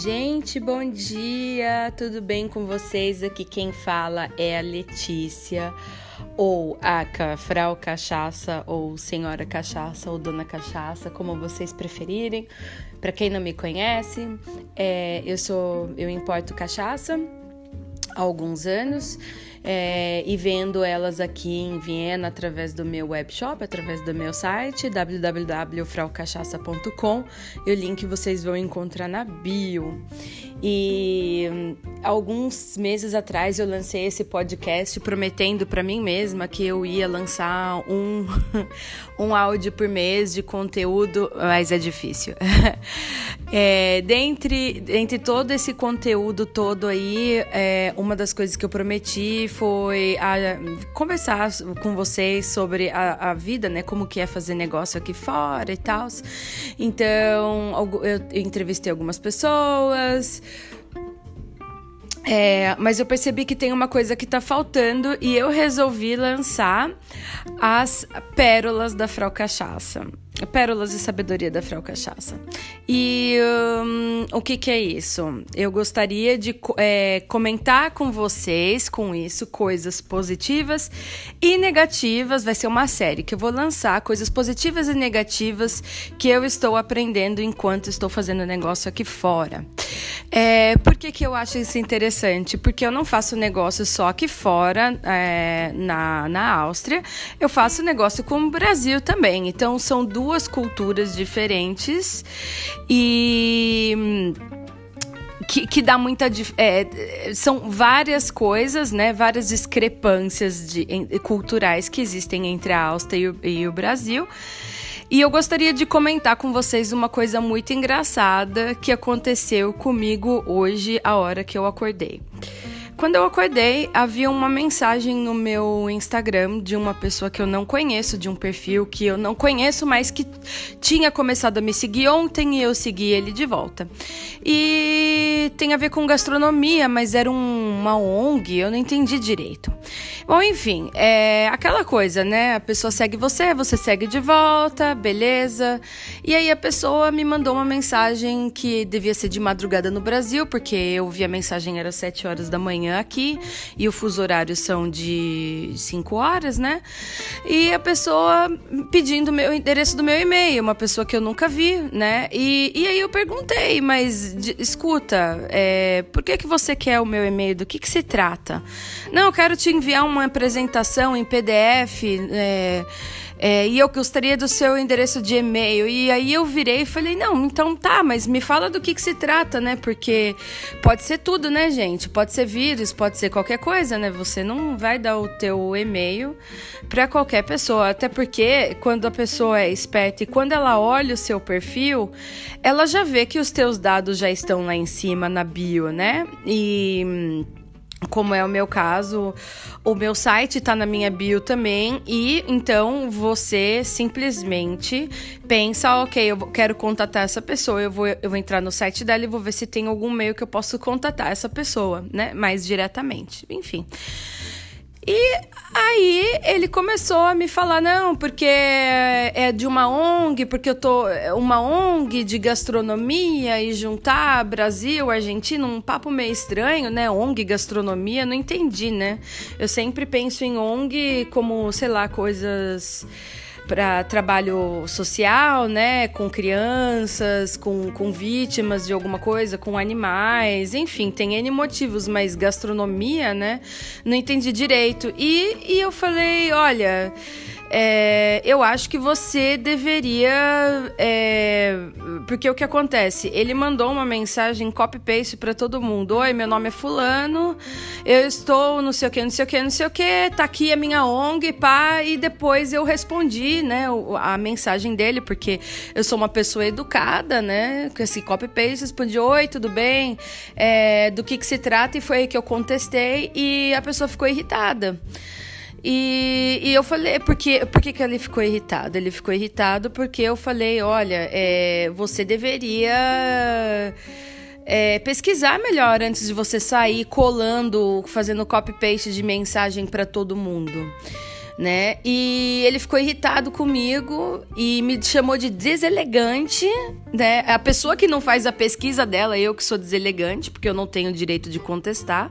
Gente, bom dia! Tudo bem com vocês? Aqui quem fala é a Letícia, ou a Frau Cachaça, ou Senhora Cachaça, ou Dona Cachaça, como vocês preferirem. Para quem não me conhece, é, eu sou, eu importo cachaça há alguns anos é, e vendo elas aqui em Viena através do meu webshop, através do meu site www.fraucachaça.com e o link vocês vão encontrar na bio. E hum, alguns meses atrás eu lancei esse podcast prometendo para mim mesma que eu ia lançar um, um áudio por mês de conteúdo, mas é difícil. é, dentre, dentre todo esse conteúdo todo aí, é, uma das coisas que eu prometi foi a, conversar com vocês sobre a, a, vida, né? Como que é fazer negócio aqui fora e tal. Então, eu entrevistei algumas pessoas. É, mas eu percebi que tem uma coisa que tá faltando e eu resolvi lançar as pérolas da Frau Cachaça. Pérolas de Sabedoria da Frau Cachaça. E um, o que, que é isso? Eu gostaria de é, comentar com vocês, com isso, coisas positivas e negativas. Vai ser uma série que eu vou lançar, coisas positivas e negativas que eu estou aprendendo enquanto estou fazendo negócio aqui fora. É, por que, que eu acho isso interessante? Porque eu não faço negócio só aqui fora, é, na, na Áustria, eu faço negócio com o Brasil também. Então, são duas duas culturas diferentes e que, que dá muita é, são várias coisas, né? Várias discrepâncias de, em, culturais que existem entre a Áustria e e o Brasil. E eu gostaria de comentar com vocês uma coisa muito engraçada que aconteceu comigo hoje, a hora que eu acordei. Quando eu acordei, havia uma mensagem no meu Instagram de uma pessoa que eu não conheço, de um perfil que eu não conheço, mas que tinha começado a me seguir ontem e eu segui ele de volta. E tem a ver com gastronomia, mas era um, uma ONG, eu não entendi direito. Bom, enfim, é aquela coisa, né? A pessoa segue você, você segue de volta, beleza. E aí a pessoa me mandou uma mensagem que devia ser de madrugada no Brasil, porque eu vi a mensagem era 7 horas da manhã manhã aqui e o fuso horário são de 5 horas, né? E a pessoa pedindo o endereço do meu e-mail, uma pessoa que eu nunca vi, né? E, e aí eu perguntei, mas de, escuta, é, por que, que você quer o meu e-mail? Do que, que se trata? Não, eu quero te enviar uma apresentação em PDF. É, é, e eu gostaria do seu endereço de e-mail. E aí eu virei e falei, não, então tá, mas me fala do que, que se trata, né? Porque pode ser tudo, né, gente? Pode ser vírus, pode ser qualquer coisa, né? Você não vai dar o teu e-mail para qualquer pessoa. Até porque quando a pessoa é esperta e quando ela olha o seu perfil, ela já vê que os teus dados já estão lá em cima na bio, né? E como é o meu caso, o meu site está na minha bio também e então você simplesmente pensa, ok, eu quero contatar essa pessoa, eu vou, eu vou entrar no site dela e vou ver se tem algum meio que eu posso contatar essa pessoa, né, mais diretamente, enfim. E aí ele começou a me falar, não, porque é de uma ONG, porque eu tô. Uma ONG de gastronomia e juntar Brasil, Argentina, um papo meio estranho, né? ONG, gastronomia, não entendi, né? Eu sempre penso em ONG como, sei lá, coisas para trabalho social, né, com crianças, com, com vítimas de alguma coisa, com animais, enfim, tem N motivos, mas gastronomia, né, não entendi direito. E, e eu falei, olha. É, eu acho que você deveria. É, porque o que acontece? Ele mandou uma mensagem copy-paste para todo mundo: Oi, meu nome é Fulano, eu estou não sei o que, não sei o que, não sei o que, tá aqui a minha ONG, pá. E depois eu respondi, né, a mensagem dele, porque eu sou uma pessoa educada, né, com esse copy-paste. Respondi: Oi, tudo bem? É, do que, que se trata? E foi aí que eu contestei e a pessoa ficou irritada. E, e eu falei, porque, por que, que ele ficou irritado? Ele ficou irritado porque eu falei, olha, é, você deveria é, pesquisar melhor antes de você sair colando, fazendo copy-paste de mensagem para todo mundo. né? E ele ficou irritado comigo e me chamou de deselegante, né? A pessoa que não faz a pesquisa dela, eu que sou deselegante, porque eu não tenho direito de contestar.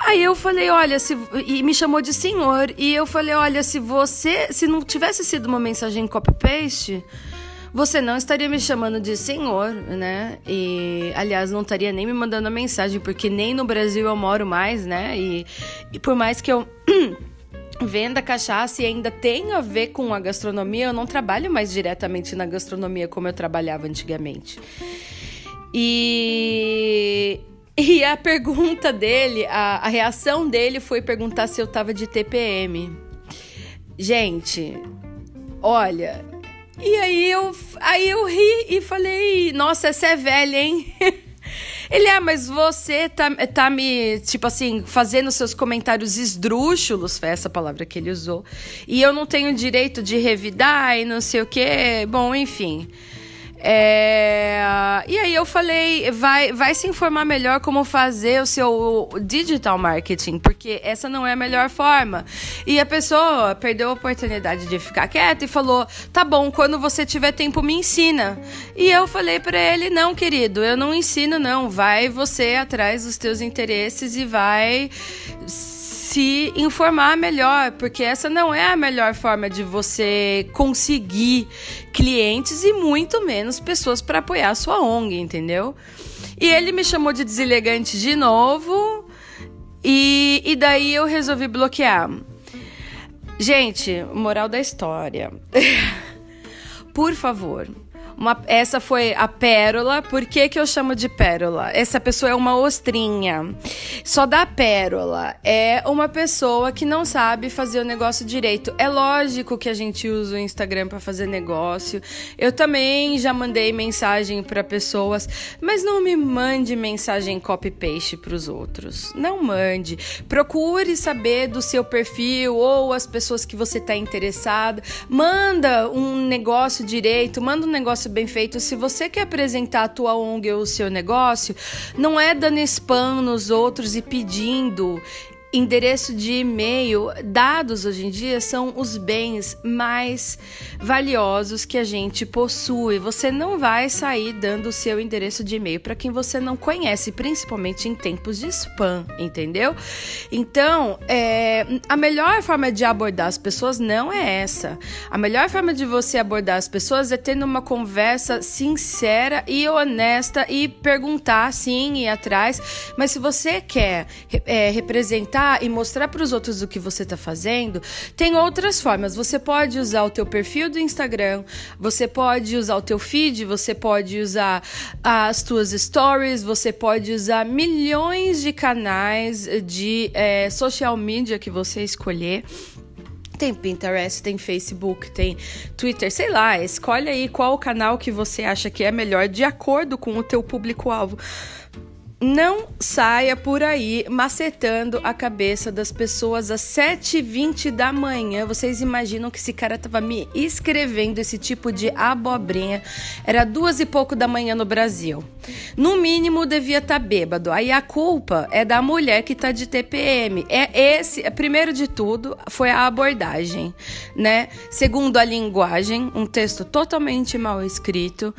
Aí eu falei, olha, se e me chamou de senhor, e eu falei, olha, se você, se não tivesse sido uma mensagem copy paste, você não estaria me chamando de senhor, né? E, aliás, não estaria nem me mandando a mensagem, porque nem no Brasil eu moro mais, né? E, e por mais que eu venda cachaça e ainda tem a ver com a gastronomia, eu não trabalho mais diretamente na gastronomia como eu trabalhava antigamente. E, e a pergunta dele, a, a reação dele foi perguntar se eu tava de TPM. Gente, olha, e aí eu, aí eu ri e falei, nossa, essa é velha, hein? Ele, é, mas você tá, tá me, tipo assim, fazendo seus comentários esdrúxulos, foi essa palavra que ele usou. E eu não tenho direito de revidar e não sei o quê. Bom, enfim. É... E aí eu falei, vai, vai se informar melhor como fazer o seu digital marketing, porque essa não é a melhor forma. E a pessoa perdeu a oportunidade de ficar quieta e falou: "Tá bom, quando você tiver tempo me ensina". E eu falei para ele: "Não, querido, eu não ensino não, vai você atrás dos teus interesses e vai se informar melhor, porque essa não é a melhor forma de você conseguir clientes e muito menos pessoas para apoiar a sua ONG, entendeu? E ele me chamou de deselegante de novo e, e daí eu resolvi bloquear. Gente, moral da história. Por favor, uma, essa foi a pérola. Por que, que eu chamo de pérola? Essa pessoa é uma ostrinha. Só dá pérola. É uma pessoa que não sabe fazer o negócio direito. É lógico que a gente usa o Instagram para fazer negócio. Eu também já mandei mensagem para pessoas, mas não me mande mensagem copy-paste para os outros. Não mande. Procure saber do seu perfil ou as pessoas que você está interessada. Manda um negócio direito, manda um negócio negócio bem feito, se você quer apresentar a tua ONG ou o seu negócio, não é dando spam nos outros e pedindo endereço de e-mail, dados hoje em dia são os bens mais valiosos que a gente possui. Você não vai sair dando o seu endereço de e-mail para quem você não conhece, principalmente em tempos de spam, entendeu? Então, é, a melhor forma de abordar as pessoas não é essa. A melhor forma de você abordar as pessoas é tendo uma conversa sincera e honesta e perguntar sim e atrás. Mas se você quer é, representar e mostrar para os outros o que você está fazendo, tem outras formas. Você pode usar o teu perfil do Instagram, você pode usar o teu feed, você pode usar as tuas stories, você pode usar milhões de canais de é, social media que você escolher. Tem Pinterest, tem Facebook, tem Twitter, sei lá, escolhe aí qual canal que você acha que é melhor de acordo com o teu público-alvo não saia por aí macetando a cabeça das pessoas às 7h20 da manhã. Vocês imaginam que esse cara tava me escrevendo esse tipo de abobrinha? Era duas e pouco da manhã no Brasil. No mínimo, devia estar tá bêbado. Aí a culpa é da mulher que tá de TPM. É esse, primeiro de tudo, foi a abordagem, né? Segundo a linguagem, um texto totalmente mal escrito.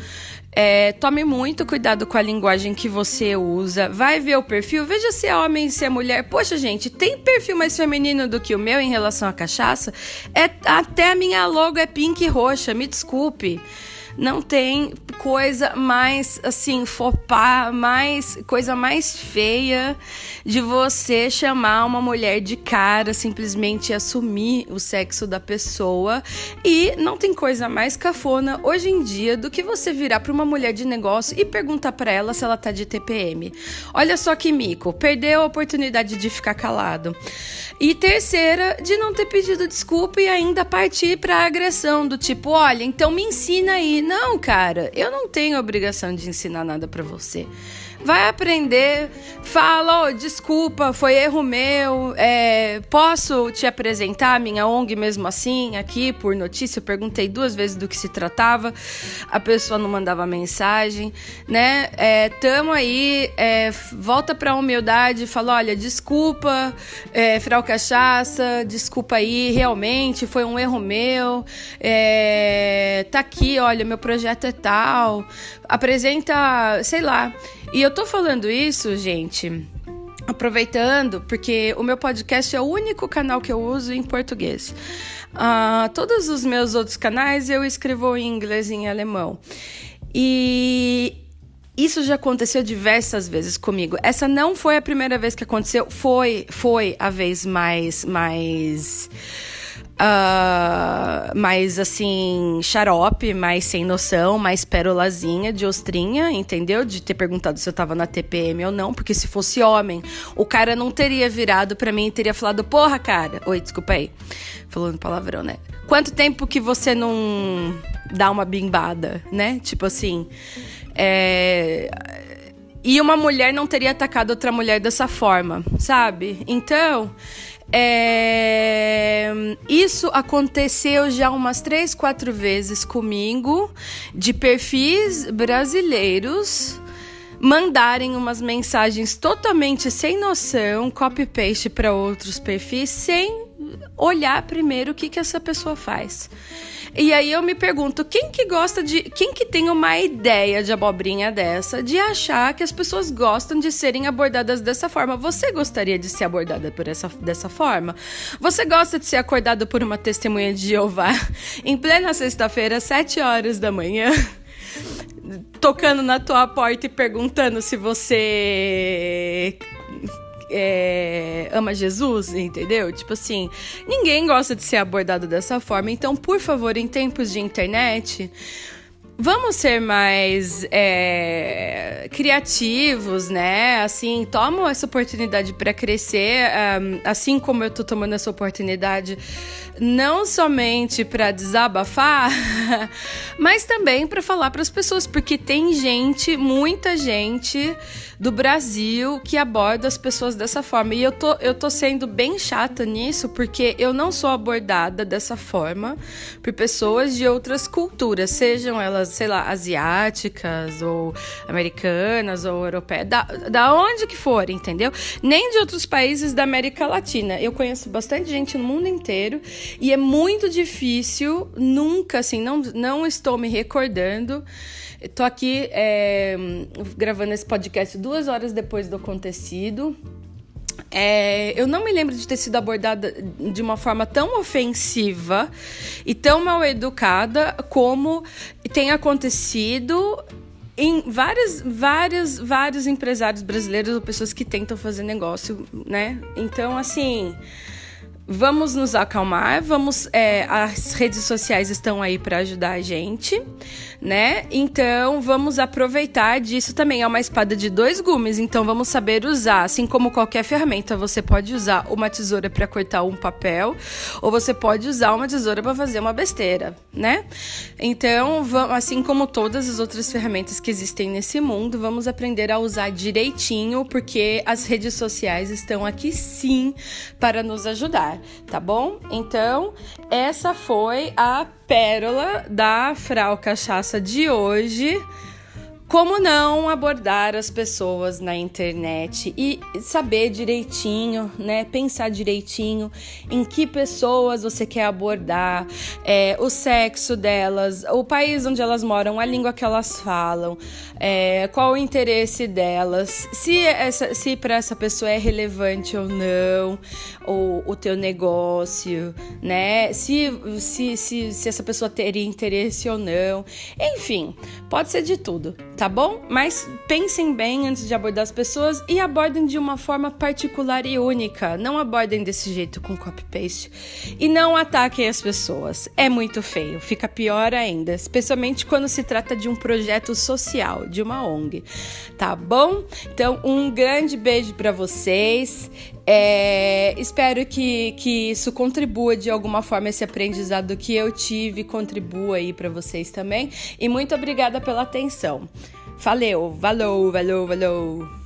É, tome muito cuidado com a linguagem que você usa. Vai ver o perfil, veja se é homem, se é mulher. Poxa, gente, tem perfil mais feminino do que o meu em relação à cachaça? É, até a minha logo é pink e roxa, me desculpe. Não tem coisa mais assim, fopar, mais coisa mais feia de você chamar uma mulher de cara, simplesmente assumir o sexo da pessoa. E não tem coisa mais cafona hoje em dia do que você virar para uma mulher de negócio e perguntar para ela se ela tá de TPM. Olha só que mico, perdeu a oportunidade de ficar calado. E terceira, de não ter pedido desculpa e ainda partir para agressão do tipo, olha, então me ensina aí Não, cara, eu não tenho obrigação de ensinar nada para você vai aprender, fala, oh, desculpa, foi erro meu, é, posso te apresentar minha ONG mesmo assim, aqui por notícia, eu perguntei duas vezes do que se tratava, a pessoa não mandava mensagem, né, é, tamo aí, é, volta pra humildade, fala, olha, desculpa, é, Frau Cachaça, desculpa aí, realmente, foi um erro meu, é, tá aqui, olha, meu projeto é tal, apresenta, sei lá, e eu tô falando isso, gente, aproveitando, porque o meu podcast é o único canal que eu uso em português. Uh, todos os meus outros canais eu escrevo em inglês e em alemão. E isso já aconteceu diversas vezes comigo. Essa não foi a primeira vez que aconteceu, foi, foi a vez mais, mais Uh, mais assim, xarope, mais sem noção, mais pérolazinha de ostrinha, entendeu? De ter perguntado se eu tava na TPM ou não, porque se fosse homem, o cara não teria virado para mim e teria falado: Porra, cara. Oi, desculpa aí. Falando palavrão, né? Quanto tempo que você não dá uma bimbada, né? Tipo assim. É. E uma mulher não teria atacado outra mulher dessa forma, sabe? Então, é... Isso aconteceu já umas três, quatro vezes comigo, de perfis brasileiros mandarem umas mensagens totalmente sem noção, copy-paste para outros perfis, sem olhar primeiro o que, que essa pessoa faz. E aí eu me pergunto, quem que gosta de. Quem que tem uma ideia de abobrinha dessa, de achar que as pessoas gostam de serem abordadas dessa forma? Você gostaria de ser abordada por essa, dessa forma? Você gosta de ser acordado por uma testemunha de Jeová em plena sexta-feira, sete horas da manhã? tocando na tua porta e perguntando se você é, ama Jesus, entendeu? Tipo assim, ninguém gosta de ser abordado dessa forma. Então, por favor, em tempos de internet, vamos ser mais é, criativos, né? Assim, tomam essa oportunidade para crescer, um, assim como eu tô tomando essa oportunidade não somente para desabafar, mas também para falar para as pessoas, porque tem gente, muita gente do Brasil que aborda as pessoas dessa forma. E eu tô, eu tô sendo bem chata nisso, porque eu não sou abordada dessa forma por pessoas de outras culturas, sejam elas, sei lá, asiáticas ou americanas ou europeias, da, da onde que for, entendeu? Nem de outros países da América Latina. Eu conheço bastante gente no mundo inteiro e é muito difícil, nunca, assim, não, não estou me recordando. Estou aqui é, gravando esse podcast duas horas depois do acontecido. É, eu não me lembro de ter sido abordada de uma forma tão ofensiva e tão mal educada como tem acontecido em vários, vários, vários empresários brasileiros ou pessoas que tentam fazer negócio, né? Então, assim. Vamos nos acalmar, vamos. É, as redes sociais estão aí para ajudar a gente, né? Então vamos aproveitar disso também. É uma espada de dois gumes, então vamos saber usar. Assim como qualquer ferramenta, você pode usar uma tesoura para cortar um papel, ou você pode usar uma tesoura para fazer uma besteira, né? Então, assim como todas as outras ferramentas que existem nesse mundo, vamos aprender a usar direitinho, porque as redes sociais estão aqui sim para nos ajudar tá bom? Então, essa foi a pérola da Frau Cachaça de hoje. Como não abordar as pessoas na internet e saber direitinho, né? Pensar direitinho em que pessoas você quer abordar, é, o sexo delas, o país onde elas moram, a língua que elas falam, é, qual o interesse delas, se, essa, se para essa pessoa é relevante ou não, o, o teu negócio, né? Se, se, se, se essa pessoa teria interesse ou não. Enfim, pode ser de tudo tá bom? Mas pensem bem antes de abordar as pessoas e abordem de uma forma particular e única. Não abordem desse jeito com copy-paste. E não ataquem as pessoas. É muito feio, fica pior ainda, especialmente quando se trata de um projeto social, de uma ONG. Tá bom? Então, um grande beijo para vocês. É, espero que, que isso contribua de alguma forma, esse aprendizado que eu tive, contribua aí para vocês também. E muito obrigada pela atenção. Valeu, valeu, valeu, valeu.